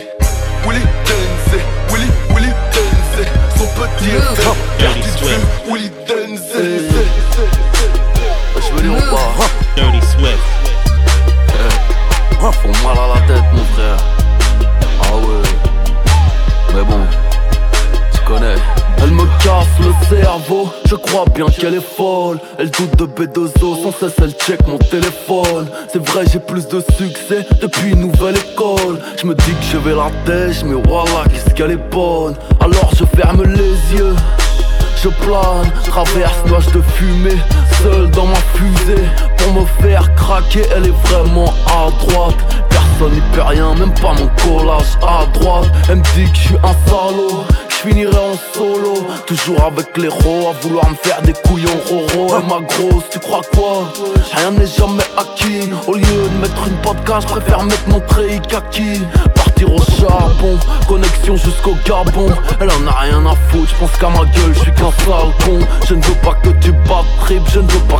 Willy Denze, Willy, Willy Denze. Son petit et faible, perdu de vue, Willy Denze. Je veux dire ou pas Dirty Swift. Font mal crois bien qu'elle est folle. Elle doute de B2O Sans cesse elle check mon téléphone. C'est vrai j'ai plus de succès Depuis une nouvelle école. Je me dis que je vais la Mais voilà qu'est-ce qu'elle est bonne. Alors je ferme les yeux. Je plane, traverse nuage de fumée, seul dans ma fusée. Pour me faire craquer, elle est vraiment à droite. Personne n'y peut rien, même pas mon collage à droite. Elle me dit que je suis un salaud finirai en solo, toujours avec les ros À vouloir me faire des couillons roro. Et ma grosse, tu crois quoi? Rien n'est jamais acquis. Au lieu de mettre une podcast, je préfère mettre mon treillis kaki. Partir au charbon, connexion jusqu'au Gabon. Elle en a rien à foutre, je pense qu'à ma gueule, je suis qu'un sale con Je ne veux pas que tu battes trip, je ne veux pas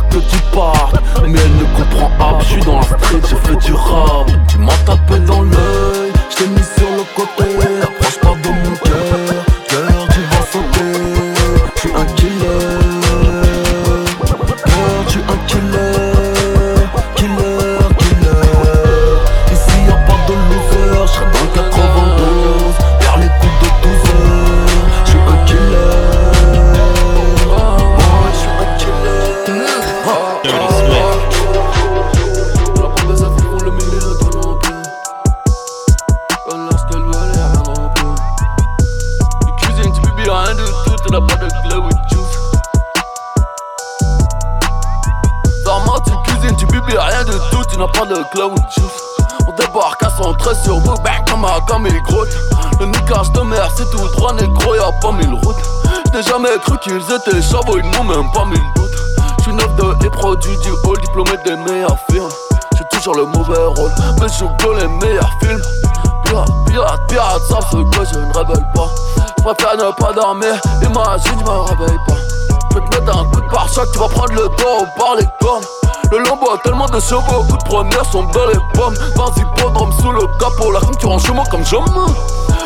lambeau a tellement de chevaux, coup de première sont dans les pommes. Vas-y, podrome sous le capot, la concurrence chez moi comme jamais.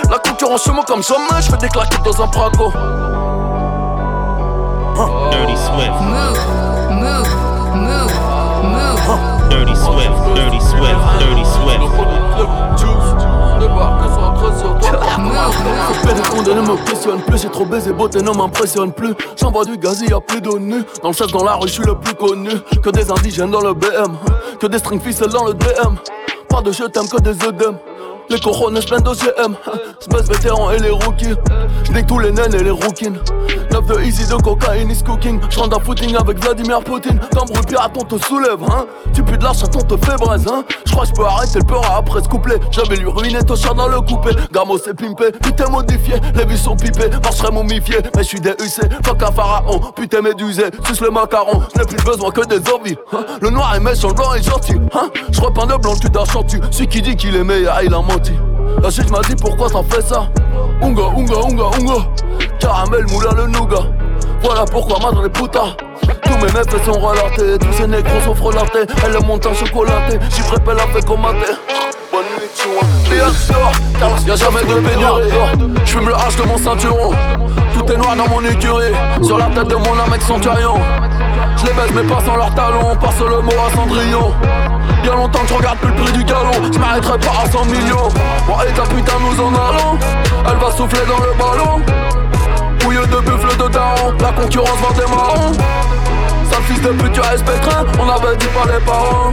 La concurrence chez moi comme jamais, je fais des claquettes dans un braco. Dirty Swift. Move, move, move, move. Dirty Swift. Dirty Swift. Dirty Swift. Fais des condés ne me questionne plus, j'ai trop baisé, beauté ne m'impressionne plus. J'envoie du gaz, y'a plus de nu. Dans le chef, dans la rue, je suis le plus connu. Que des indigènes dans le BM, que des string ficelles dans le DM. Pas de je t'aime que des œdèmes. Les corones plein d'OGM, Space vétéran et les rookies. J'nique tous les naines et les rookies. 9 de easy de cocaïne is cooking. J'rentre un footing avec Vladimir Poutine. T'embrouilles pirate, on te soulève, hein. Tu pues de la chatte, on te fait braise, hein. J'crois j'peux arrêter le peur après ce couplet. J'avais lui ruiner ton chat dans le coupé. Gamo c'est pimpé, putain modifié. Les vis sont pipées, marcherait momifié. Mais j'suis DUC, fuck un pharaon. Putain médusé, suce le macaron. J'n'ai plus besoin que des envies, hein. Le noir est méchant, le blanc est gentil, hein. J'repeins de blanc cul d'un chantu. Celui qui dit qu'il est meilleur, il a menti. La chute m'a dit pourquoi t'en fais ça. Unga, unga, unga, unga. Caramel, moulin, le nougat. Voilà pourquoi madre les putas Tous mes mecs sont relatés. Tous ces négros sont frelatés. Elle est monte en chocolaté J'y prépare la fait comme maté Bonne nuit, tu vois y'a jamais de pénurie. J'fume le H de mon ceinturon. Tout est noir dans mon écurie. Sur la tête de mon âme avec centurion Je les baisse mais pas sans leurs talons. Passe le mot à Cendrillon. Y'a longtemps que je regarde plus le prix du galon. Je m'arrêterai pas à 100 millions. Moi et ta putain nous en allons. Elle va souffler dans le ballon. Pouilleux de buffle de daron. La concurrence vend des marrons Sale fils de pute tu respecteras On avait dit pas les parents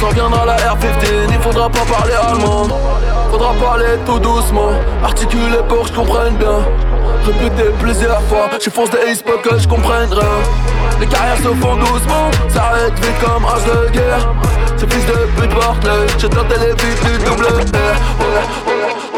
s'en viendra la R15 Il faudra pas parler allemand. Faudra parler tout doucement Articuler pour que je comprenne bien. Répéter plusieurs fois Je force des ace pour que je comprenne rien. Les carrières se font doucement S'arrête vite comme âge de guerre. Ce fils de pute porte J'ai tenté les vies du double R.